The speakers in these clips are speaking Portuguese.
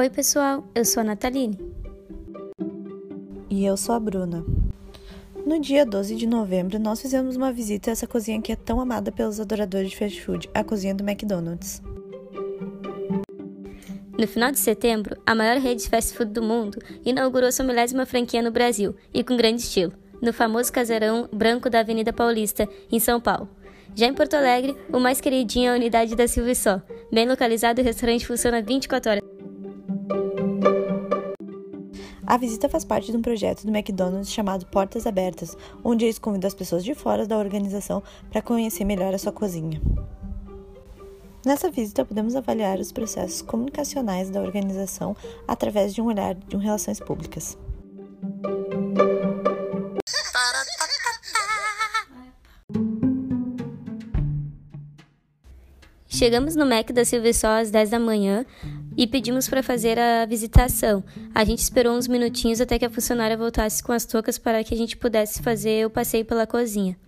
Oi, pessoal, eu sou a Nataline. E eu sou a Bruna. No dia 12 de novembro, nós fizemos uma visita a essa cozinha que é tão amada pelos adoradores de fast food, a cozinha do McDonald's. No final de setembro, a maior rede de fast food do mundo inaugurou sua milésima franquia no Brasil, e com grande estilo, no famoso casarão branco da Avenida Paulista, em São Paulo. Já em Porto Alegre, o mais queridinho é a unidade da Silvia Só. Bem localizado, o restaurante funciona 24 horas. A visita faz parte de um projeto do McDonald's chamado Portas Abertas, onde eles convidam as pessoas de fora da organização para conhecer melhor a sua cozinha. Nessa visita, podemos avaliar os processos comunicacionais da organização através de um olhar de um relações públicas. Chegamos no Mac da Silvia Só às 10 da manhã e pedimos para fazer a visitação. A gente esperou uns minutinhos até que a funcionária voltasse com as toucas para que a gente pudesse fazer o passeio pela cozinha.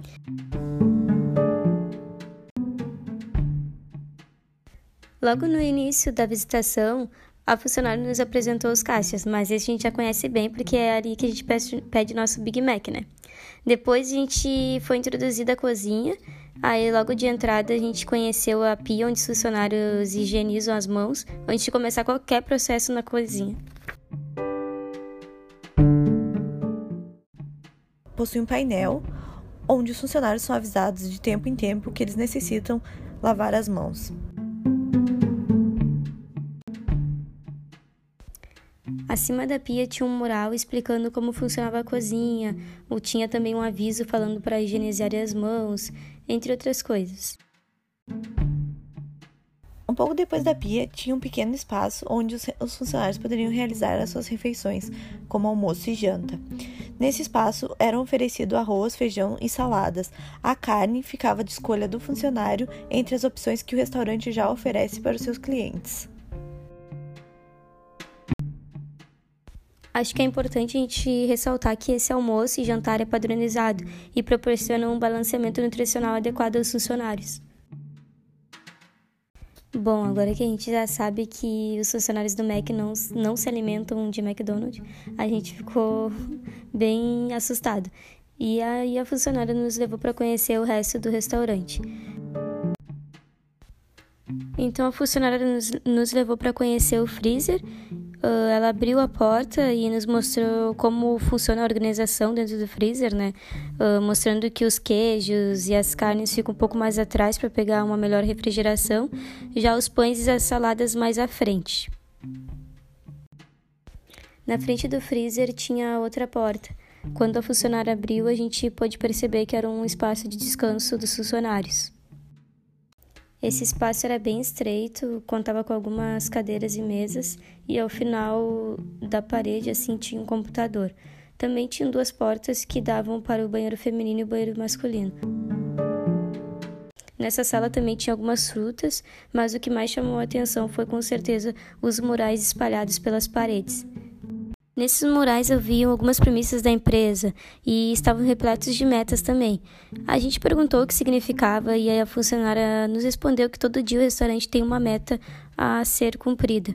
Logo no início da visitação, a funcionária nos apresentou os caixas, mas esse a gente já conhece bem porque é ali que a gente pede nosso Big Mac, né? Depois a gente foi introduzida à cozinha, aí logo de entrada a gente conheceu a pia onde os funcionários higienizam as mãos antes de começar qualquer processo na cozinha. Possui um painel onde os funcionários são avisados de tempo em tempo que eles necessitam lavar as mãos. Acima da pia tinha um mural explicando como funcionava a cozinha, ou tinha também um aviso falando para higienizar as mãos, entre outras coisas. Um pouco depois da pia tinha um pequeno espaço onde os funcionários poderiam realizar as suas refeições, como almoço e janta. Nesse espaço eram oferecidos arroz, feijão e saladas. A carne ficava de escolha do funcionário entre as opções que o restaurante já oferece para os seus clientes. Acho que é importante a gente ressaltar que esse almoço e jantar é padronizado e proporciona um balanceamento nutricional adequado aos funcionários. Bom, agora que a gente já sabe que os funcionários do Mac não, não se alimentam de McDonald's, a gente ficou bem assustado. E aí a funcionária nos levou para conhecer o resto do restaurante. Então a funcionária nos, nos levou para conhecer o freezer Uh, ela abriu a porta e nos mostrou como funciona a organização dentro do freezer, né? Uh, mostrando que os queijos e as carnes ficam um pouco mais atrás para pegar uma melhor refrigeração, já os pães e as saladas mais à frente. Na frente do freezer tinha outra porta. Quando a funcionária abriu, a gente pôde perceber que era um espaço de descanso dos funcionários. Esse espaço era bem estreito, contava com algumas cadeiras e mesas, e ao final da parede assim tinha um computador. Também tinha duas portas que davam para o banheiro feminino e o banheiro masculino. Nessa sala também tinha algumas frutas, mas o que mais chamou a atenção foi com certeza os murais espalhados pelas paredes. Nesses murais haviam algumas premissas da empresa e estavam repletos de metas também. A gente perguntou o que significava e a funcionária nos respondeu que todo dia o restaurante tem uma meta a ser cumprida.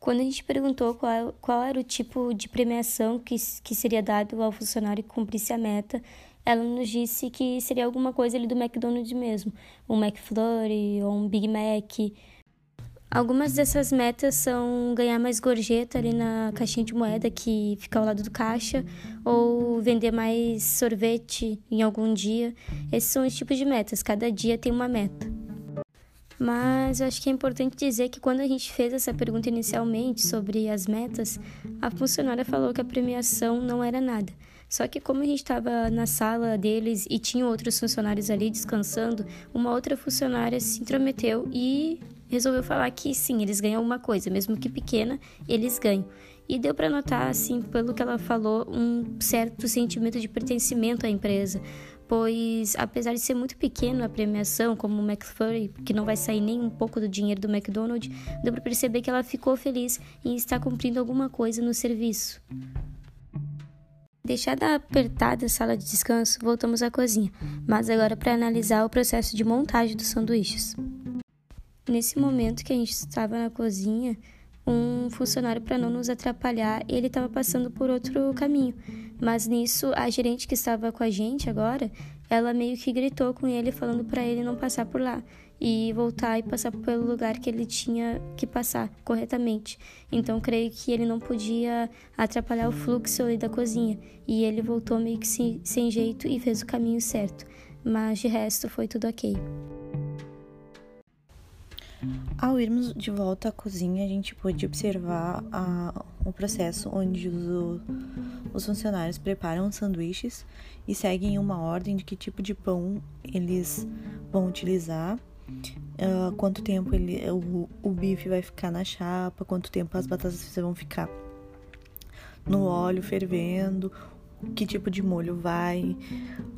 Quando a gente perguntou qual, qual era o tipo de premiação que, que seria dado ao funcionário que cumprisse a meta, ela nos disse que seria alguma coisa ali do McDonald's mesmo, um McFlurry ou um Big Mac Algumas dessas metas são ganhar mais gorjeta ali na caixinha de moeda que fica ao lado do caixa, ou vender mais sorvete em algum dia. Esses são os tipos de metas, cada dia tem uma meta. Mas eu acho que é importante dizer que quando a gente fez essa pergunta inicialmente sobre as metas, a funcionária falou que a premiação não era nada. Só que como a gente estava na sala deles e tinha outros funcionários ali descansando, uma outra funcionária se intrometeu e resolveu falar que sim, eles ganham alguma coisa, mesmo que pequena, eles ganham. E deu para notar, assim, pelo que ela falou, um certo sentimento de pertencimento à empresa, pois apesar de ser muito pequeno a premiação, como o McFlurry, que não vai sair nem um pouco do dinheiro do McDonald's, deu para perceber que ela ficou feliz em estar cumprindo alguma coisa no serviço. Deixada apertada a sala de descanso, voltamos à cozinha, mas agora para analisar o processo de montagem dos sanduíches. Nesse momento que a gente estava na cozinha, um funcionário para não nos atrapalhar, ele estava passando por outro caminho. Mas nisso, a gerente que estava com a gente agora, ela meio que gritou com ele falando para ele não passar por lá e voltar e passar pelo lugar que ele tinha que passar corretamente. Então creio que ele não podia atrapalhar o fluxo ali da cozinha e ele voltou meio que sem, sem jeito e fez o caminho certo. Mas de resto foi tudo ok. Ao irmos de volta à cozinha, a gente pôde observar a, o processo onde os, os funcionários preparam os sanduíches e seguem uma ordem de que tipo de pão eles vão utilizar uh, quanto tempo ele, o, o bife vai ficar na chapa, quanto tempo as batatas vão ficar no óleo fervendo, que tipo de molho vai,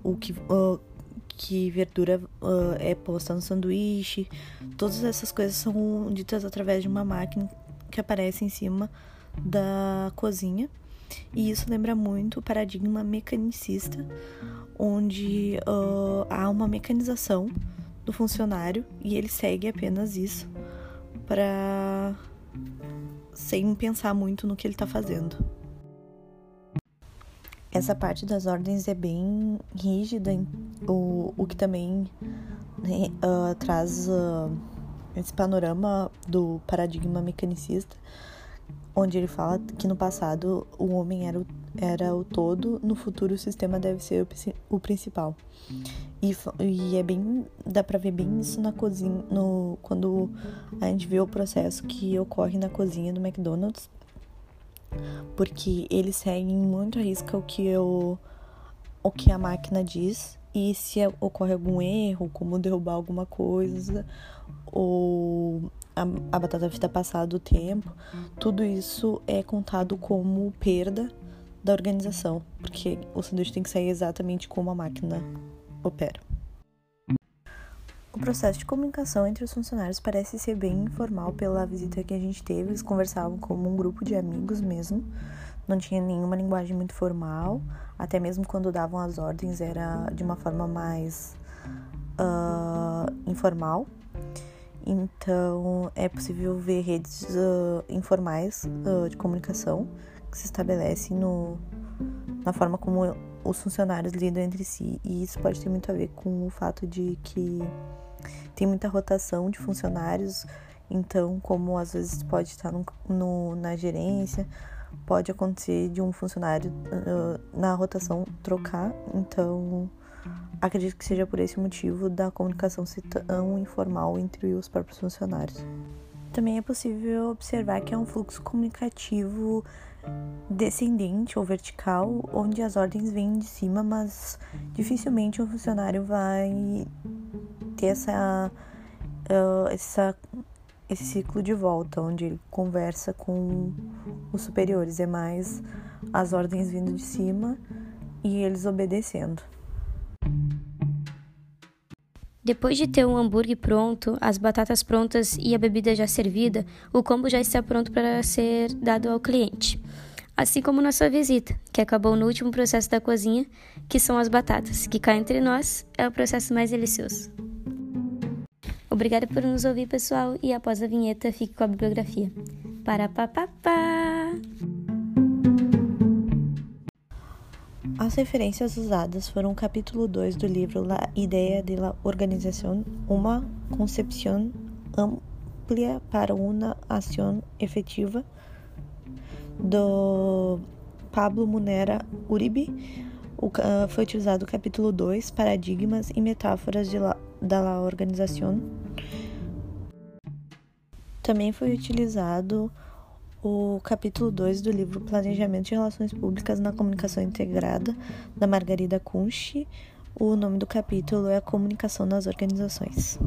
o que, uh, que verdura uh, é posta no sanduíche. Todas essas coisas são ditas através de uma máquina que aparece em cima da cozinha. E isso lembra muito o paradigma mecanicista, onde uh, há uma mecanização do funcionário e ele segue apenas isso para sem pensar muito no que ele está fazendo. Essa parte das ordens é bem rígida, o, o que também né, uh, traz uh, esse panorama do paradigma mecanicista, onde ele fala que no passado o homem era o, era o todo, no futuro o sistema deve ser o, o principal. E, e é bem. dá pra ver bem isso na cozinha, no, quando a gente vê o processo que ocorre na cozinha do McDonald's. Porque eles seguem muito a risca o que, eu, o que a máquina diz. E se ocorre algum erro, como derrubar alguma coisa, ou a, a batata frita passar do tempo, tudo isso é contado como perda da organização, porque o sanduíche tem que sair exatamente como a máquina opera. O processo de comunicação entre os funcionários parece ser bem informal pela visita que a gente teve. Eles conversavam como um grupo de amigos mesmo, não tinha nenhuma linguagem muito formal, até mesmo quando davam as ordens era de uma forma mais uh, informal. Então é possível ver redes uh, informais uh, de comunicação que se estabelecem no, na forma como os funcionários lidam entre si. E isso pode ter muito a ver com o fato de que tem muita rotação de funcionários, então, como às vezes pode estar no, no na gerência, pode acontecer de um funcionário uh, na rotação trocar, então acredito que seja por esse motivo da comunicação ser tão informal entre os próprios funcionários. Também é possível observar que é um fluxo comunicativo descendente ou vertical, onde as ordens vêm de cima, mas dificilmente um funcionário vai ter essa, uh, essa, esse ciclo de volta, onde ele conversa com os superiores. É mais as ordens vindo de cima e eles obedecendo. Depois de ter um hambúrguer pronto, as batatas prontas e a bebida já servida, o combo já está pronto para ser dado ao cliente. Assim como nossa visita, que acabou no último processo da cozinha, que são as batatas, que cá entre nós é o processo mais delicioso. Obrigada por nos ouvir, pessoal, e após a vinheta, fique com a bibliografia. Para papapá! As referências usadas foram o capítulo 2 do livro La Idea de la Organización, uma concepción amplia para uma ação efetiva, do Pablo Munera Uribe. O, uh, foi utilizado o capítulo 2, Paradigmas e Metáforas de la, da Organização. Também foi utilizado o capítulo 2 do livro Planejamento de Relações Públicas na Comunicação Integrada, da Margarida Kunsch. O nome do capítulo é Comunicação nas Organizações.